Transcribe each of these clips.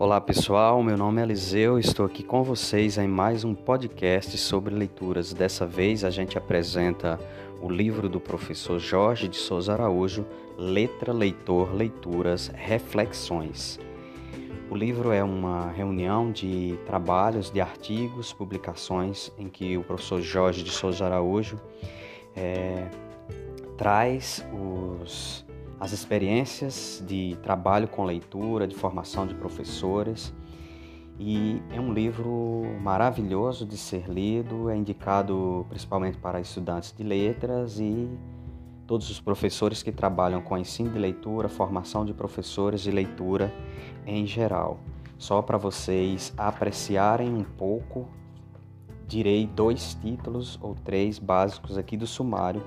Olá pessoal, meu nome é Eliseu, estou aqui com vocês em mais um podcast sobre leituras. Dessa vez a gente apresenta o livro do professor Jorge de Souza Araújo, Letra, Leitor, Leituras, Reflexões. O livro é uma reunião de trabalhos, de artigos, publicações em que o professor Jorge de Souza Araújo é, traz os as experiências de trabalho com leitura, de formação de professores. E é um livro maravilhoso de ser lido, é indicado principalmente para estudantes de letras e todos os professores que trabalham com ensino de leitura, formação de professores de leitura em geral. Só para vocês apreciarem um pouco, direi dois títulos ou três básicos aqui do sumário.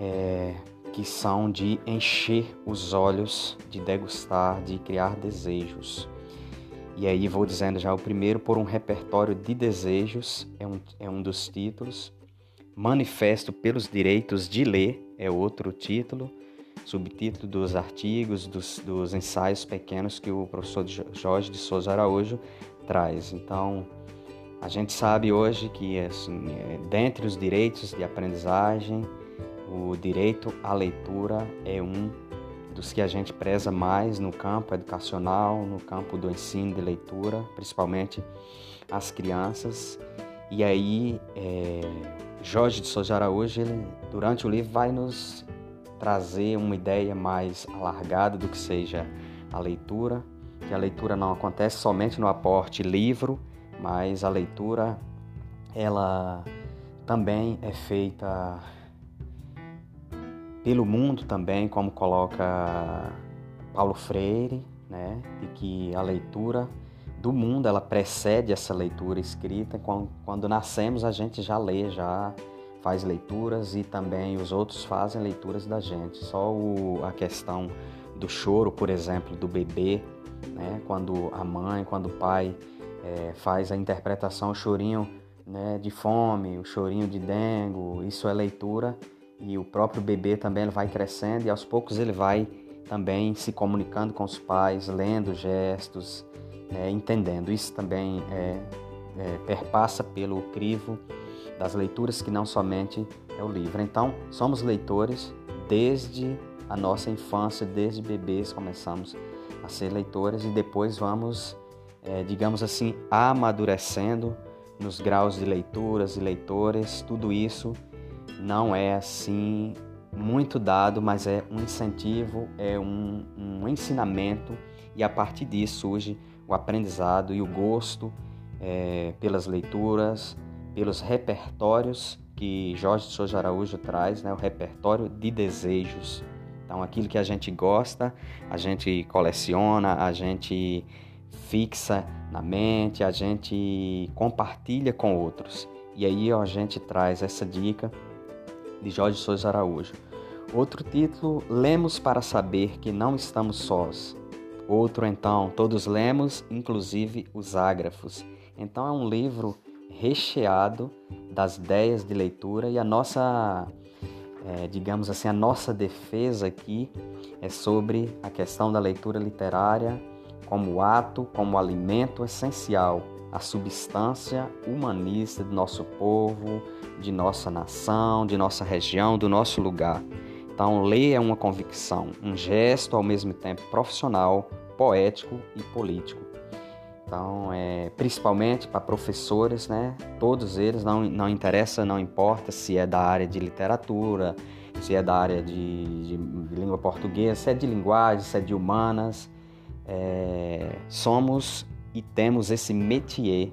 É, que são de encher os olhos, de degustar, de criar desejos. E aí vou dizendo já o primeiro por um repertório de desejos, é um, é um dos títulos. Manifesto pelos Direitos de Ler é outro título, subtítulo dos artigos, dos, dos ensaios pequenos que o professor Jorge de Souza Araújo traz. Então, a gente sabe hoje que, assim, é, dentre os direitos de aprendizagem, o direito à leitura é um dos que a gente preza mais no campo educacional, no campo do ensino de leitura, principalmente as crianças. E aí, é, Jorge de Souza Araújo, ele, durante o livro, vai nos trazer uma ideia mais alargada do que seja a leitura, que a leitura não acontece somente no aporte livro, mas a leitura ela também é feita pelo mundo também, como coloca Paulo Freire, né, de que a leitura do mundo ela precede essa leitura escrita. Quando, quando nascemos a gente já lê, já faz leituras e também os outros fazem leituras da gente. Só o, a questão do choro, por exemplo, do bebê, né, quando a mãe, quando o pai é, faz a interpretação, o chorinho né, de fome, o chorinho de dengo, isso é leitura e o próprio bebê também ele vai crescendo e aos poucos ele vai também se comunicando com os pais, lendo gestos, né, entendendo. Isso também é, é, perpassa pelo crivo das leituras que não somente é o livro. Então, somos leitores desde a nossa infância, desde bebês começamos a ser leitores e depois vamos, é, digamos assim, amadurecendo nos graus de leituras e leitores, tudo isso não é assim muito dado, mas é um incentivo, é um, um ensinamento e a partir disso surge o aprendizado e o gosto é, pelas leituras, pelos repertórios que Jorge de Souza Araújo traz, né, o repertório de desejos. Então, aquilo que a gente gosta, a gente coleciona, a gente fixa na mente, a gente compartilha com outros. E aí a gente traz essa dica de Jorge Souza Araújo. Outro título, Lemos para saber que não estamos sós. Outro, então, todos lemos, inclusive os ágrafos. Então, é um livro recheado das ideias de leitura e a nossa, é, digamos assim, a nossa defesa aqui é sobre a questão da leitura literária como ato, como alimento essencial a substância humanista do nosso povo, de nossa nação, de nossa região, do nosso lugar. Então, ler é uma convicção, um gesto ao mesmo tempo profissional, poético e político. Então, é, principalmente para professores, né? Todos eles, não, não interessa, não importa se é da área de literatura, se é da área de, de, língua portuguesa, se é de linguagem, se é de humanas. É, somos e temos esse métier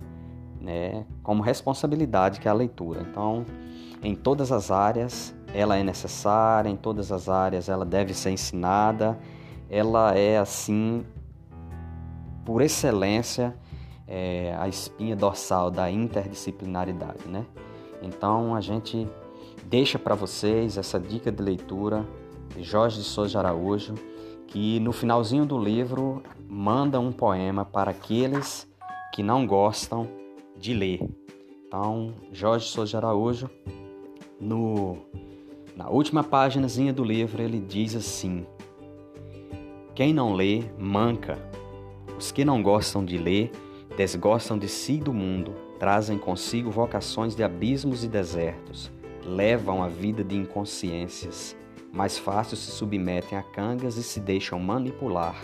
né, como responsabilidade que é a leitura. Então, em todas as áreas ela é necessária, em todas as áreas ela deve ser ensinada, ela é assim, por excelência, é, a espinha dorsal da interdisciplinaridade, né? Então a gente deixa para vocês essa dica de leitura de Jorge de Souza Araújo, que no finalzinho do livro manda um poema para aqueles que não gostam de ler. Então, Jorge Souza Araújo, no, na última páginazinha do livro, ele diz assim: Quem não lê, manca. Os que não gostam de ler, desgostam de si e do mundo, trazem consigo vocações de abismos e desertos, levam a vida de inconsciências, mais fácil se submetem a cangas e se deixam manipular.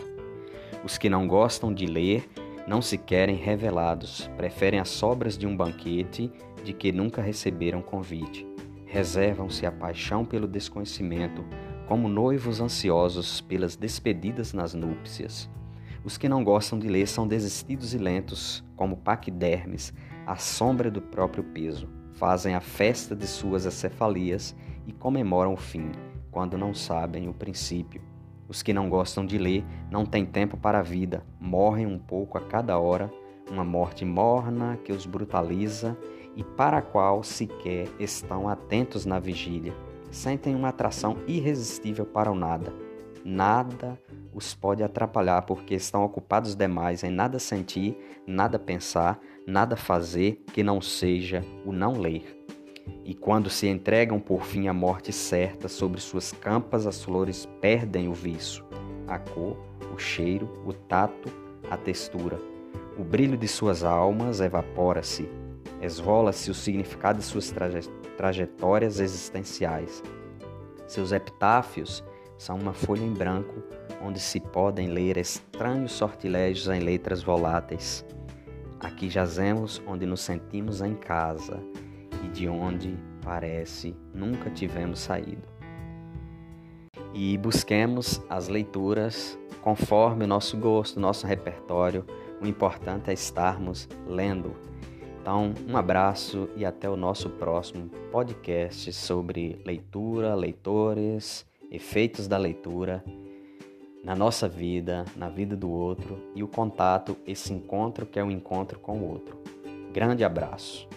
Os que não gostam de ler não se querem revelados, preferem as sobras de um banquete de que nunca receberam convite. Reservam-se a paixão pelo desconhecimento, como noivos ansiosos pelas despedidas nas núpcias. Os que não gostam de ler são desistidos e lentos, como paquidermes, à sombra do próprio peso. Fazem a festa de suas acefalias e comemoram o fim, quando não sabem o princípio. Os que não gostam de ler não têm tempo para a vida, morrem um pouco a cada hora, uma morte morna que os brutaliza e para a qual sequer estão atentos na vigília. Sentem uma atração irresistível para o nada. Nada os pode atrapalhar porque estão ocupados demais em nada sentir, nada pensar, nada fazer que não seja o não ler. E quando se entregam por fim à morte certa, sobre suas campas as flores perdem o viço, a cor, o cheiro, o tato, a textura. O brilho de suas almas evapora-se, esvola-se o significado de suas traje trajetórias existenciais. Seus epitáfios são uma folha em branco onde se podem ler estranhos sortilégios em letras voláteis. Aqui jazemos onde nos sentimos em casa e de onde parece nunca tivemos saído. E busquemos as leituras conforme o nosso gosto, nosso repertório. O importante é estarmos lendo. Então, um abraço e até o nosso próximo podcast sobre leitura, leitores, efeitos da leitura na nossa vida, na vida do outro e o contato, esse encontro que é o um encontro com o outro. Grande abraço.